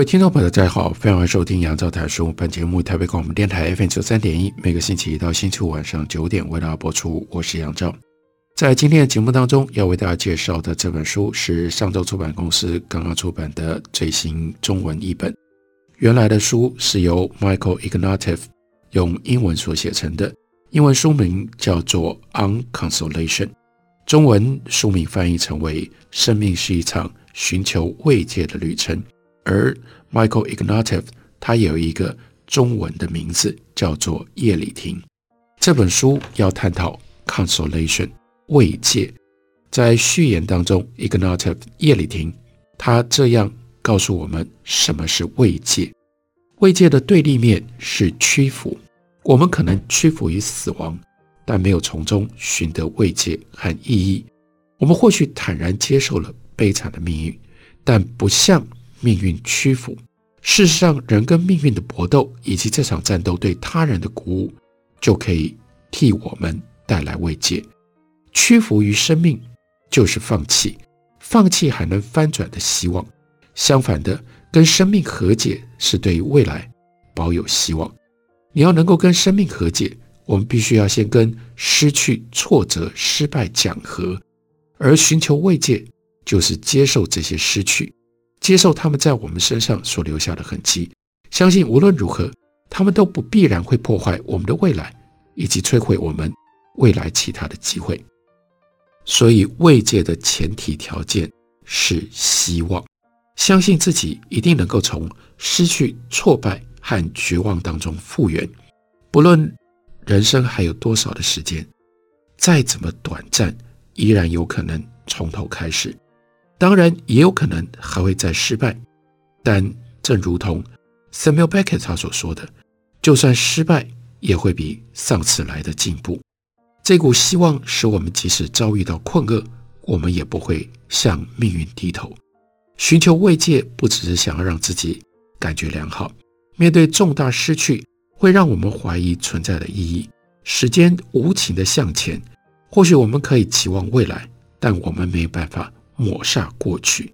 位听众朋友，大家好，欢迎收听杨照谈书。本节目台北广播电台 FM 九三点一，每个星期一到星期五晚上九点为大家播出。我是杨照。在今天的节目当中，要为大家介绍的这本书是上周出版公司刚刚出版的最新中文译本。原来的书是由 Michael Ignatieff 用英文所写成的，英文书名叫做《Unconsolation》，中文书名翻译成为《生命是一场寻求慰藉的旅程》。而 Michael Ignatieff 他有一个中文的名字叫做叶礼庭。这本书要探讨 consolation 慰藉。在序言当中，Ignatieff 叶礼庭他这样告诉我们什么是慰藉。慰藉的对立面是屈服。我们可能屈服于死亡，但没有从中寻得慰藉和意义。我们或许坦然接受了悲惨的命运，但不像。命运屈服。事实上，人跟命运的搏斗，以及这场战斗对他人的鼓舞，就可以替我们带来慰藉。屈服于生命，就是放弃，放弃还能翻转的希望。相反的，跟生命和解，是对于未来保有希望。你要能够跟生命和解，我们必须要先跟失去、挫折、失败讲和，而寻求慰藉，就是接受这些失去。接受他们在我们身上所留下的痕迹，相信无论如何，他们都不必然会破坏我们的未来，以及摧毁我们未来其他的机会。所以，慰藉的前提条件是希望，相信自己一定能够从失去、挫败和绝望当中复原。不论人生还有多少的时间，再怎么短暂，依然有可能从头开始。当然，也有可能还会再失败，但正如同 Samuel Beckett 他所说的，就算失败，也会比上次来的进步。这股希望使我们即使遭遇到困厄，我们也不会向命运低头。寻求慰藉，不只是想要让自己感觉良好。面对重大失去，会让我们怀疑存在的意义。时间无情地向前，或许我们可以期望未来，但我们没有办法。抹煞过去，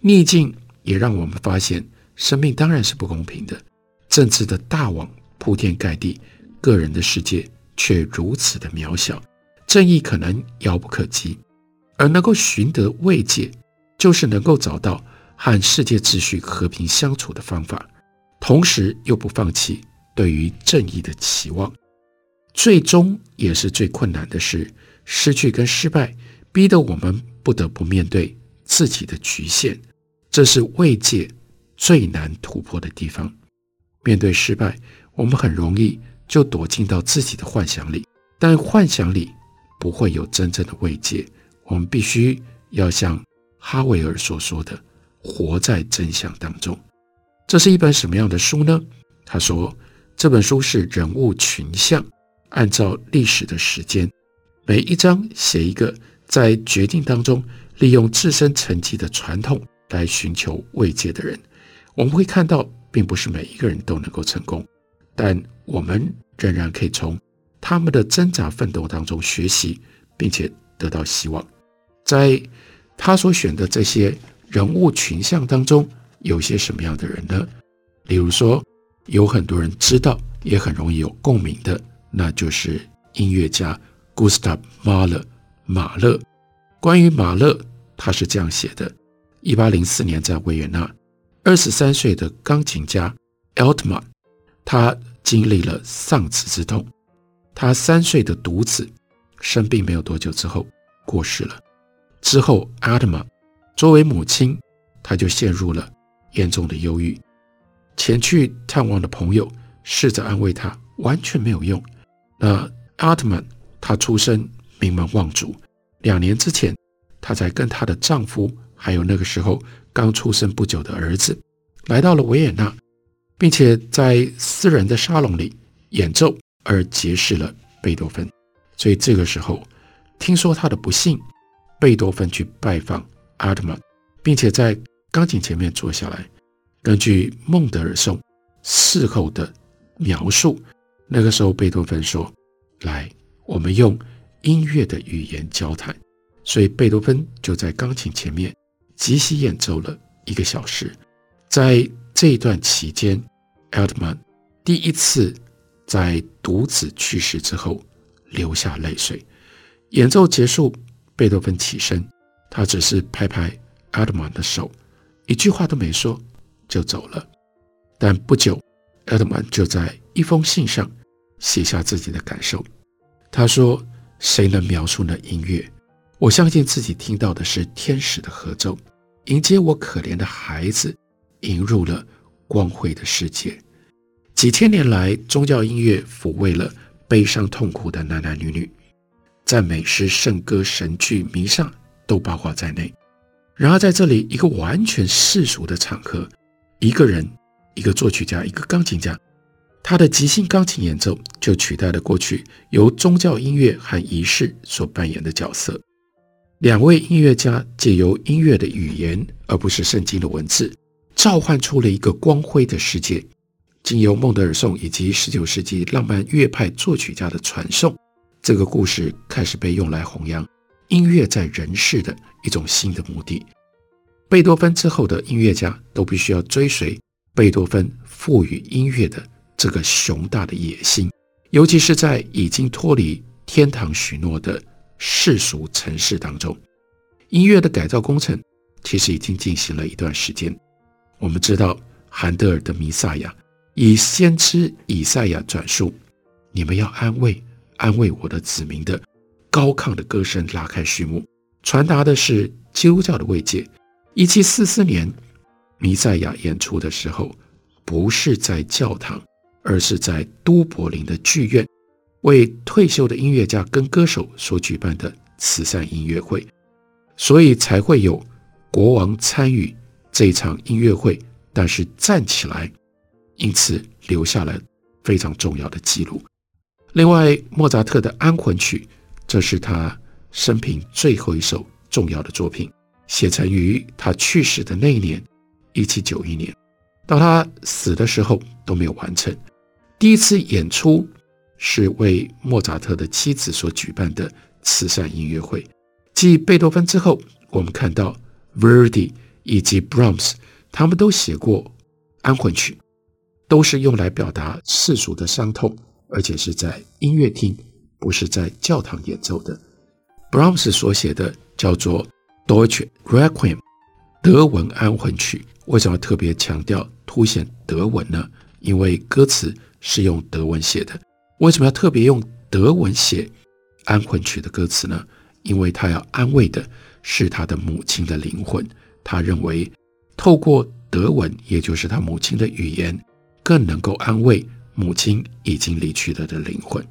逆境也让我们发现，生命当然是不公平的。政治的大网铺天盖地，个人的世界却如此的渺小。正义可能遥不可及，而能够寻得慰藉，就是能够找到和世界秩序和平相处的方法，同时又不放弃对于正义的期望。最终也是最困难的是，失去跟失败，逼得我们。不得不面对自己的局限，这是慰藉最难突破的地方。面对失败，我们很容易就躲进到自己的幻想里，但幻想里不会有真正的慰藉。我们必须要像哈维尔所说的，活在真相当中。这是一本什么样的书呢？他说，这本书是人物群像，按照历史的时间，每一章写一个。在决定当中，利用自身成绩的传统来寻求慰藉的人，我们会看到，并不是每一个人都能够成功，但我们仍然可以从他们的挣扎奋斗当中学习，并且得到希望。在他所选的这些人物群像当中，有些什么样的人呢？例如说，有很多人知道，也很容易有共鸣的，那就是音乐家 Gustav Mahler。马勒，关于马勒，他是这样写的：一八零四年在维也纳，二十三岁的钢琴家 Altman，他经历了丧子之痛。他三岁的独子生病没有多久之后过世了。之后 Altman 作为母亲，他就陷入了严重的忧郁。前去探望的朋友试着安慰他，完全没有用。那 Altman 他出生。名门望族，两年之前，她才跟她的丈夫，还有那个时候刚出生不久的儿子，来到了维也纳，并且在私人的沙龙里演奏，而结识了贝多芬。所以这个时候，听说他的不幸，贝多芬去拜访阿特曼，并且在钢琴前面坐下来，根据孟德尔颂事后的描述，那个时候贝多芬说：“来，我们用音乐的语言交谈。”所以贝多芬就在钢琴前面即兴演奏了一个小时。在这一段期间，阿特曼第一次在独子去世之后流下泪水。演奏结束，贝多芬起身，他只是拍拍阿特曼的手，一句话都没说就走了。但不久，阿特曼就在一封信上写下自己的感受。他说：“谁能描述那音乐？我相信自己听到的是天使的合奏，迎接我可怜的孩子，引入了光辉的世界。几千年来，宗教音乐抚慰了悲伤痛苦的男男女女，赞美诗、圣歌、神剧、弥撒都包括在内。然而，在这里一个完全世俗的场合，一个人。”一个作曲家，一个钢琴家，他的即兴钢琴演奏就取代了过去由宗教音乐和仪式所扮演的角色。两位音乐家借由音乐的语言，而不是圣经的文字，召唤出了一个光辉的世界。经由孟德尔颂以及十九世纪浪漫乐派作曲家的传颂，这个故事开始被用来弘扬音乐在人世的一种新的目的。贝多芬之后的音乐家都必须要追随。贝多芬赋予音乐的这个雄大的野心，尤其是在已经脱离天堂许诺的世俗尘世当中，音乐的改造工程其实已经进行了一段时间。我们知道，韩德尔的《弥赛亚》以先知以赛亚转述“你们要安慰安慰我的子民”的高亢的歌声拉开序幕，传达的是基督教的慰藉。一七四四年。弥赛亚演出的时候，不是在教堂，而是在都柏林的剧院，为退休的音乐家跟歌手所举办的慈善音乐会，所以才会有国王参与这场音乐会，但是站起来，因此留下了非常重要的记录。另外，莫扎特的安魂曲，这是他生平最后一首重要的作品，写成于他去世的那一年。一七九一年，到他死的时候都没有完成。第一次演出是为莫扎特的妻子所举办的慈善音乐会。继贝多芬之后，我们看到 Verdi 以及 Brahms，他们都写过安魂曲，都是用来表达世俗的伤痛，而且是在音乐厅，不是在教堂演奏的。Brahms 所写的叫做 Deutsche Requiem，德文安魂曲。为什么特别强调凸显德文呢？因为歌词是用德文写的。为什么要特别用德文写安魂曲的歌词呢？因为他要安慰的是他的母亲的灵魂。他认为透过德文，也就是他母亲的语言，更能够安慰母亲已经离去了的灵魂。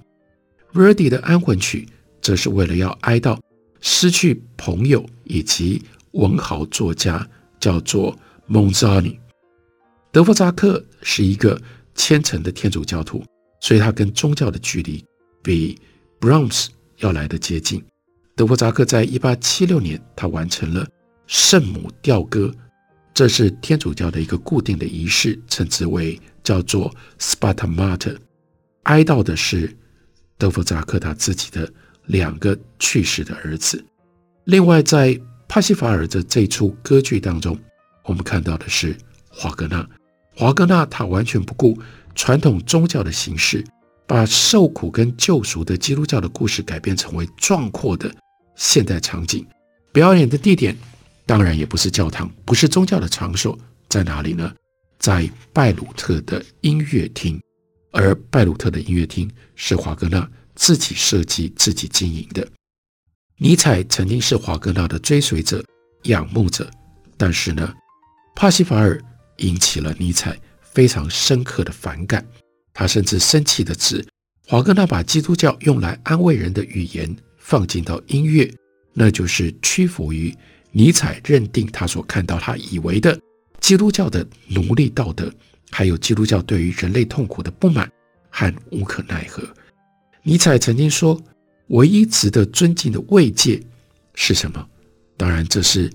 Verdi 的安魂曲，则是为了要哀悼失去朋友以及文豪作家，叫做。蒙扎尼，德弗扎克是一个虔诚的天主教徒，所以他跟宗教的距离比 Brahms 要来得接近。德弗扎克在一八七六年，他完成了圣母吊歌，这是天主教的一个固定的仪式，称之为叫做 Spata Mater，哀悼的是德弗扎克他自己的两个去世的儿子。另外，在帕西法尔的这出歌剧当中。我们看到的是华格纳，华格纳他完全不顾传统宗教的形式，把受苦跟救赎的基督教的故事改编成为壮阔的现代场景。表演的地点当然也不是教堂，不是宗教的场所，在哪里呢？在拜鲁特的音乐厅，而拜鲁特的音乐厅是华格纳自己设计、自己经营的。尼采曾经是华格纳的追随者、仰慕者，但是呢，帕西法尔引起了尼采非常深刻的反感，他甚至生气地指华格纳把基督教用来安慰人的语言放进到音乐，那就是屈服于尼采认定他所看到、他以为的基督教的奴隶道德，还有基督教对于人类痛苦的不满和无可奈何。尼采曾经说，唯一值得尊敬的慰藉是什么？当然，这是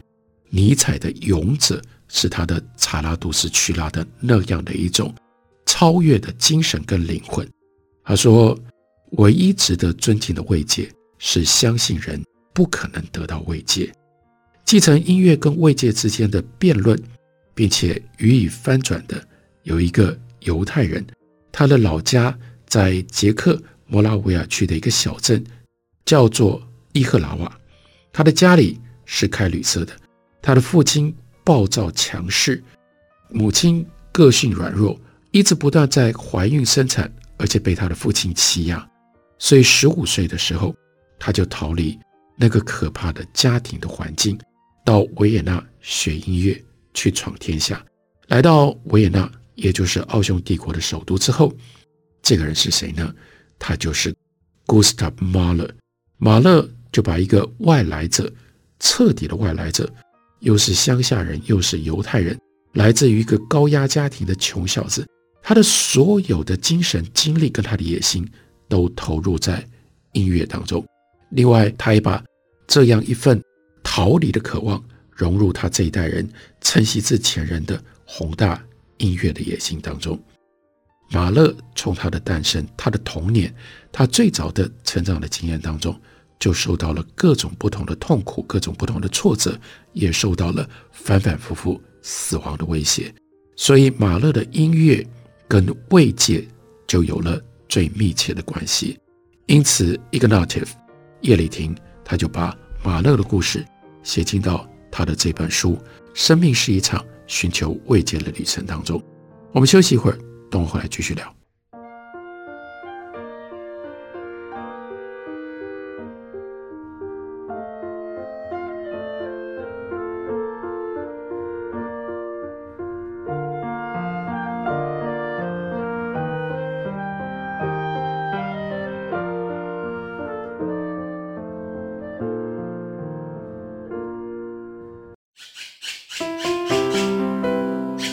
尼采的勇者，是他的查拉杜斯曲拉的那样的一种超越的精神跟灵魂。他说，唯一值得尊敬的慰藉是相信人不可能得到慰藉。继承音乐跟慰藉之间的辩论，并且予以翻转的，有一个犹太人，他的老家在捷克摩拉维亚区的一个小镇，叫做伊赫拉瓦。他的家里是开旅社的，他的父亲暴躁强势，母亲个性软弱，一直不断在怀孕生产，而且被他的父亲欺压。所以十五岁的时候，他就逃离那个可怕的家庭的环境，到维也纳学音乐，去闯天下。来到维也纳，也就是奥匈帝国的首都之后，这个人是谁呢？他就是 Gustav Mahler。马勒就把一个外来者，彻底的外来者，又是乡下人，又是犹太人，来自于一个高压家庭的穷小子，他的所有的精神、精力跟他的野心都投入在音乐当中。另外，他也把这样一份逃离的渴望融入他这一代人承袭自前人的宏大音乐的野心当中。马勒从他的诞生、他的童年、他最早的成长的经验当中，就受到了各种不同的痛苦、各种不同的挫折，也受到了反反复复死亡的威胁。所以，马勒的音乐跟慰藉就有了最密切的关系。因此，Ignatieff 叶礼庭他就把马勒的故事写进到他的这本书《生命是一场寻求慰藉的旅程》当中。我们休息一会儿。等我回来继续聊。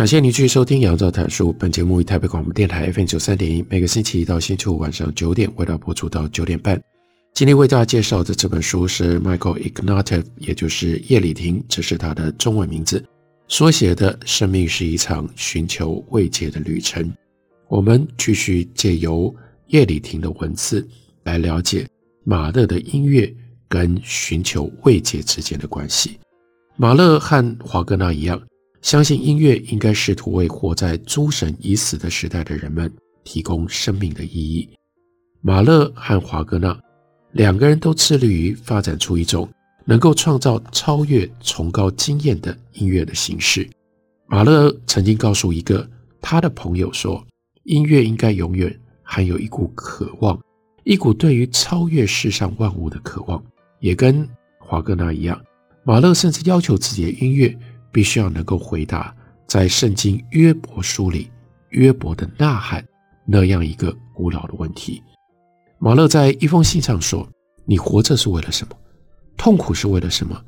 感谢您继续收听《杨照谈书》。本节目以台北广播电台 FM 九三点一，每个星期一到星期五晚上九点，为大家播出到九点半。今天为大家介绍的这本书是 Michael Ignatieff，也就是叶里廷，这是他的中文名字，所写的《生命是一场寻求慰藉的旅程》。我们继续借由叶里廷的文字来了解马勒的音乐跟寻求慰藉之间的关系。马勒和华格纳一样。相信音乐应该试图为活在诸神已死的时代的人们提供生命的意义。马勒和华格纳两个人都致力于发展出一种能够创造超越崇高经验的音乐的形式。马勒曾经告诉一个他的朋友说：“音乐应该永远含有一股渴望，一股对于超越世上万物的渴望。”也跟华格纳一样，马勒甚至要求自己的音乐。必须要能够回答在圣经约伯书里约伯的呐喊那样一个古老的问题。马勒在一封信上说：“你活着是为了什么？痛苦是为了什么？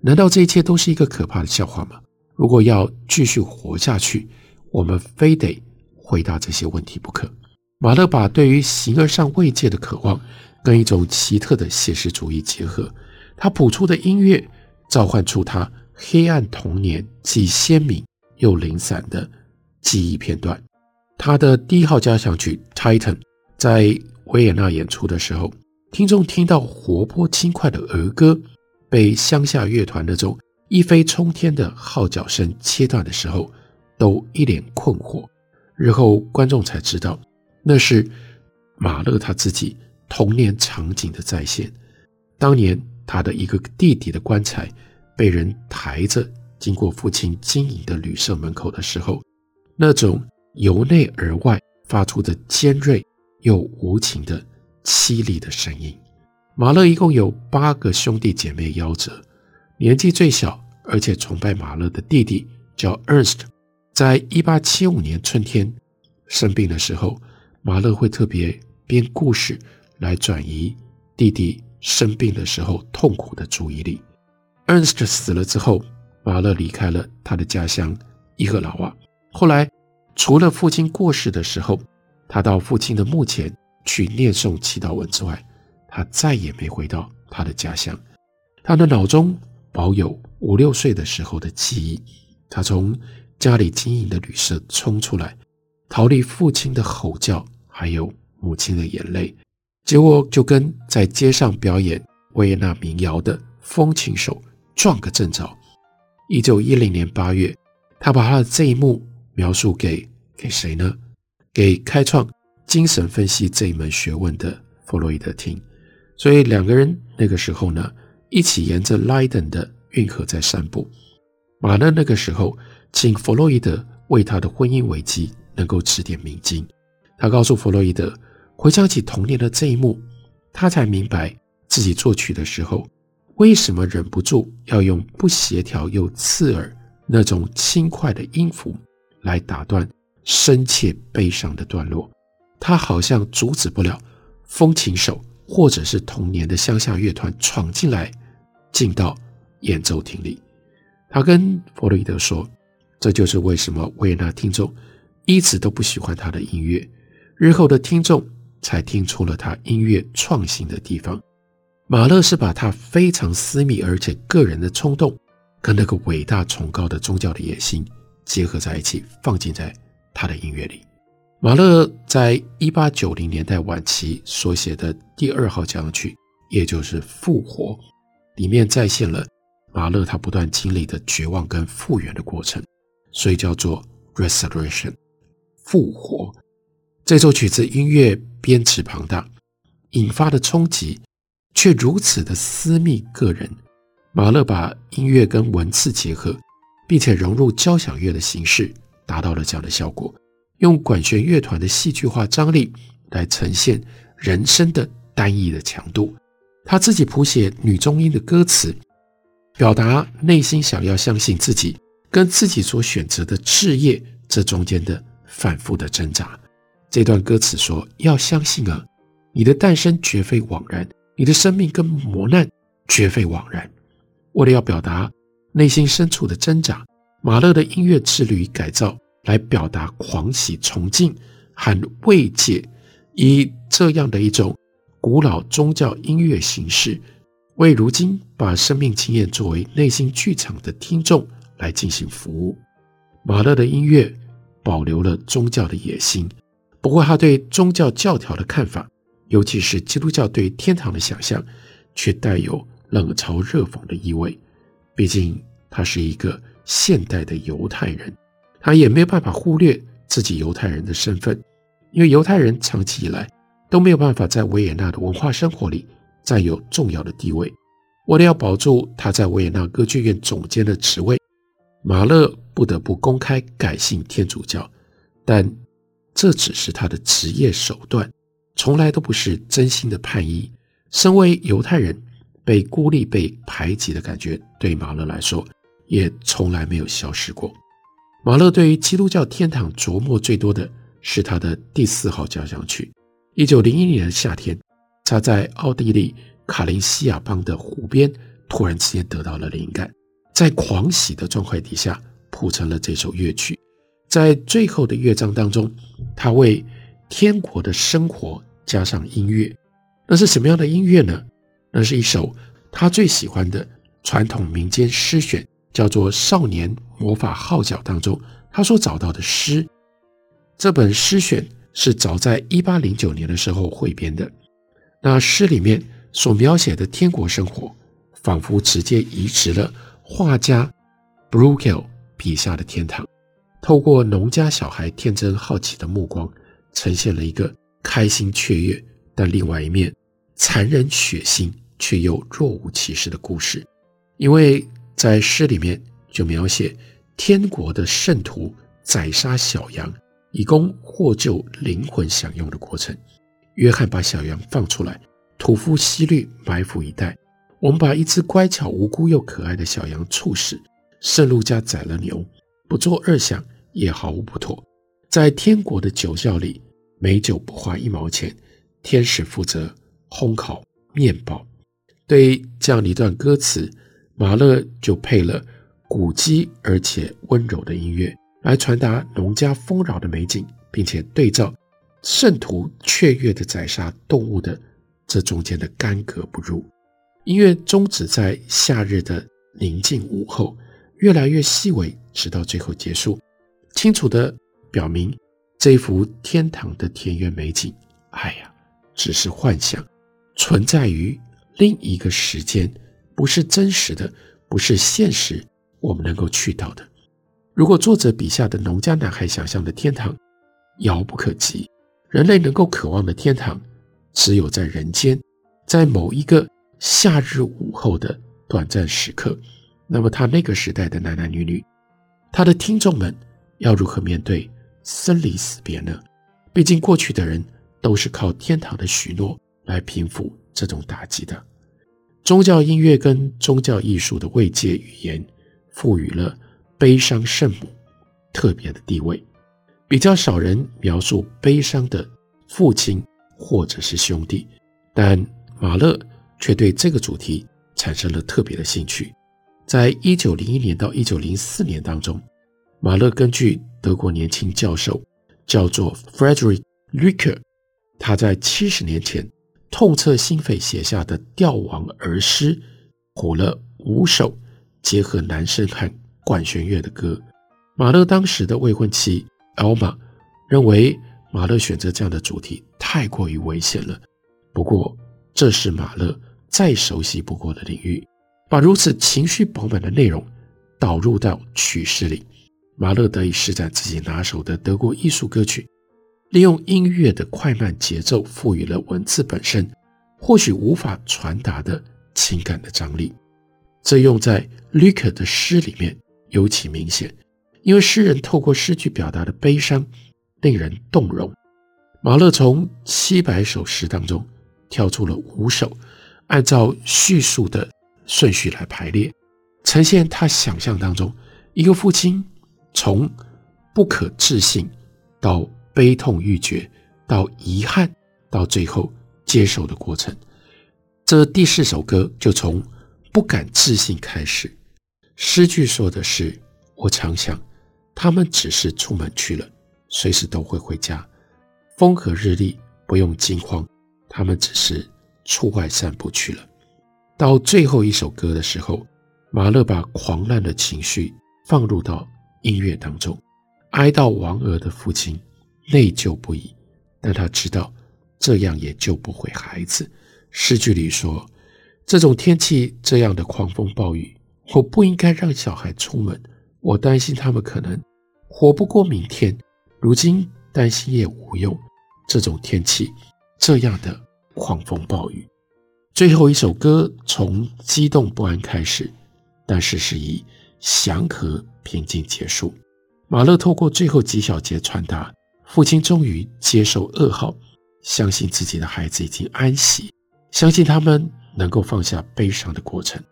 难道这一切都是一个可怕的笑话吗？如果要继续活下去，我们非得回答这些问题不可。”马勒把对于形而上慰藉的渴望跟一种奇特的写实主义结合，他谱出的音乐召唤出他黑暗童年既鲜明又零散的记忆片段。他的第一号交响曲《Titan》在维也纳演出的时候，听众听到活泼轻快的儿歌被乡下乐团那种一飞冲天的号角声切断的时候，都一脸困惑。日后观众才知道，那是马勒他自己童年场景的再现。当年他的一个弟弟的棺材被人抬着经过父亲经营的旅社门口的时候，那种。由内而外发出的尖锐又无情的凄厉的声音。马勒一共有八个兄弟姐妹夭折，年纪最小而且崇拜马勒的弟弟叫 Ernst，在一八七五年春天生病的时候，马勒会特别编故事来转移弟弟生病的时候痛苦的注意力。Ernst 死了之后，马勒离开了他的家乡伊赫劳瓦，后来。除了父亲过世的时候，他到父亲的墓前去念诵祈祷文之外，他再也没回到他的家乡。他的脑中保有五六岁的时候的记忆，他从家里经营的旅社冲出来，逃离父亲的吼叫，还有母亲的眼泪，结果就跟在街上表演维也纳民谣的风琴手撞个正着。一九一零年八月，他把他的这一幕描述给。给谁呢？给开创精神分析这一门学问的弗洛伊德听。所以两个人那个时候呢，一起沿着莱登的运河在散步。马勒那个时候请弗洛伊德为他的婚姻危机能够指点迷津。他告诉弗洛伊德，回想起童年的这一幕，他才明白自己作曲的时候为什么忍不住要用不协调又刺耳那种轻快的音符来打断。深切悲伤的段落，他好像阻止不了风琴手或者是童年的乡下乐团闯进来，进到演奏厅里。他跟弗洛伊德说：“这就是为什么维也纳听众一直都不喜欢他的音乐，日后的听众才听出了他音乐创新的地方。马勒是把他非常私密而且个人的冲动，跟那个伟大崇高的宗教的野心结合在一起，放进在。”他的音乐里，马勒在一八九零年代晚期所写的第二号交响曲，也就是《复活》，里面再现了马勒他不断经历的绝望跟复原的过程，所以叫做《Resurrection》复活。这首曲子音乐编制庞大，引发的冲击却如此的私密个人。马勒把音乐跟文字结合，并且融入交响乐的形式。达到了这样的效果，用管弦乐团的戏剧化张力来呈现人声的单一的强度。他自己谱写女中音的歌词，表达内心想要相信自己跟自己所选择的事业这中间的反复的挣扎。这段歌词说：“要相信啊，你的诞生绝非枉然，你的生命跟磨难绝非枉然。”为了要表达内心深处的挣扎。马勒的音乐之旅改造，来表达狂喜、崇敬和慰藉，以这样的一种古老宗教音乐形式，为如今把生命经验作为内心剧场的听众来进行服务。马勒的音乐保留了宗教的野心，不过他对宗教教条的看法，尤其是基督教对天堂的想象，却带有冷嘲热讽的意味。毕竟他是一个。现代的犹太人，他也没有办法忽略自己犹太人的身份，因为犹太人长期以来都没有办法在维也纳的文化生活里占有重要的地位。为了要保住他在维也纳歌剧院总监的职位，马勒不得不公开改信天主教，但这只是他的职业手段，从来都不是真心的叛逆。身为犹太人，被孤立、被排挤的感觉，对马勒来说。也从来没有消失过。马勒对于基督教天堂琢磨最多的是他的第四号交响曲。一九零一年的夏天，他在奥地利卡林西亚邦的湖边，突然之间得到了灵感，在狂喜的状态底下谱成了这首乐曲。在最后的乐章当中，他为天国的生活加上音乐。那是什么样的音乐呢？那是一首他最喜欢的传统民间诗选，叫做《少年魔法号角》当中，他所找到的诗。这本诗选。是早在一八零九年的时候汇编的。那诗里面所描写的天国生活，仿佛直接移植了画家 b r u g e l 笔下的天堂。透过农家小孩天真好奇的目光，呈现了一个开心雀跃，但另外一面残忍血腥却又若无其事的故事。因为在诗里面就描写天国的圣徒宰杀小羊。以供获救灵魂享用的过程。约翰把小羊放出来，屠夫希律埋伏以待。我们把一只乖巧无辜又可爱的小羊处死。圣路加宰了牛，不做二想也毫无不妥。在天国的酒窖里，美酒不花一毛钱，天使负责烘烤面包。对这样的一段歌词，马勒就配了古迹而且温柔的音乐。来传达农家丰饶的美景，并且对照圣徒雀跃的宰杀动物的这中间的干戈不入。音乐终止在夏日的宁静午后，越来越细微，直到最后结束，清楚地表明这幅天堂的田园美景，哎呀，只是幻想，存在于另一个时间，不是真实的，不是现实，我们能够去到的。如果作者笔下的农家男孩想象的天堂遥不可及，人类能够渴望的天堂只有在人间，在某一个夏日午后的短暂时刻，那么他那个时代的男男女女，他的听众们要如何面对生离死别呢？毕竟过去的人都是靠天堂的许诺来平复这种打击的。宗教音乐跟宗教艺术的慰藉语言，赋予了。悲伤圣母特别的地位，比较少人描述悲伤的父亲或者是兄弟，但马勒却对这个主题产生了特别的兴趣。在一九零一年到一九零四年当中，马勒根据德国年轻教授叫做 Frederick r i c k e r 他在七十年前痛彻心扉写下的吊亡儿诗，谱了五首，结合男声和管弦乐的歌，马勒当时的未婚妻 Alma 认为马勒选择这样的主题太过于危险了。不过，这是马勒再熟悉不过的领域，把如此情绪饱满的内容导入到曲式里，马勒得以施展自己拿手的德国艺术歌曲，利用音乐的快慢节奏，赋予了文字本身或许无法传达的情感的张力。这用在 Lücker 的诗里面。尤其明显，因为诗人透过诗句表达的悲伤令人动容。马勒从七百首诗当中挑出了五首，按照叙述的顺序来排列，呈现他想象当中一个父亲从不可置信到悲痛欲绝，到遗憾，到最后接受的过程。这第四首歌就从不敢置信开始。诗句说的是：“我常想，他们只是出门去了，随时都会回家。风和日丽，不用惊慌，他们只是出外散步去了。”到最后一首歌的时候，马勒把狂乱的情绪放入到音乐当中，哀悼亡儿的父亲，内疚不已，但他知道这样也救不回孩子。诗句里说：“这种天气，这样的狂风暴雨。”我不应该让小孩出门，我担心他们可能活不过明天。如今担心也无用，这种天气，这样的狂风暴雨。最后一首歌从激动不安开始，但是是以祥和平静结束。马勒透过最后几小节传达，父亲终于接受噩耗，相信自己的孩子已经安息，相信他们能够放下悲伤的过程。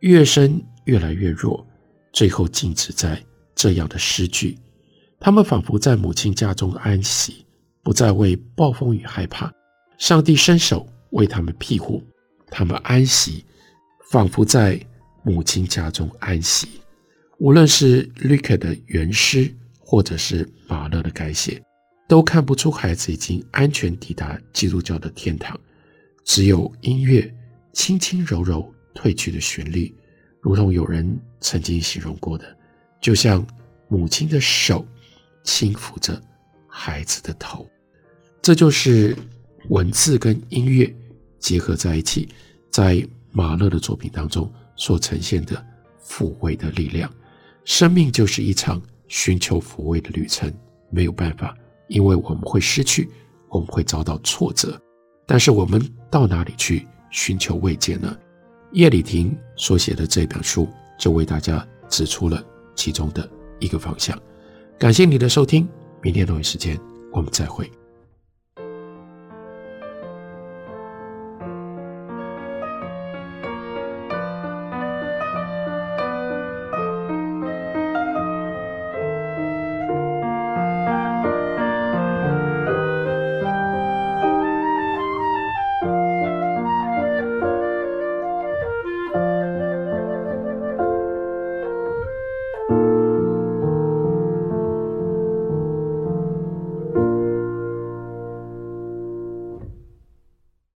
乐声越来越弱，最后静止在这样的诗句。他们仿佛在母亲家中安息，不再为暴风雨害怕。上帝伸手为他们庇护，他们安息，仿佛在母亲家中安息。无论是 Lyric 的原诗，或者是马勒的改写，都看不出孩子已经安全抵达基督教的天堂。只有音乐轻轻柔柔褪去的旋律，如同有人曾经形容过的，就像母亲的手。轻抚着孩子的头，这就是文字跟音乐结合在一起，在马勒的作品当中所呈现的抚慰的力量。生命就是一场寻求抚慰的旅程，没有办法，因为我们会失去，我们会遭到挫折。但是我们到哪里去寻求慰藉呢？叶礼婷所写的这本书就为大家指出了其中的一个方向。感谢你的收听，明天同一时间我们再会。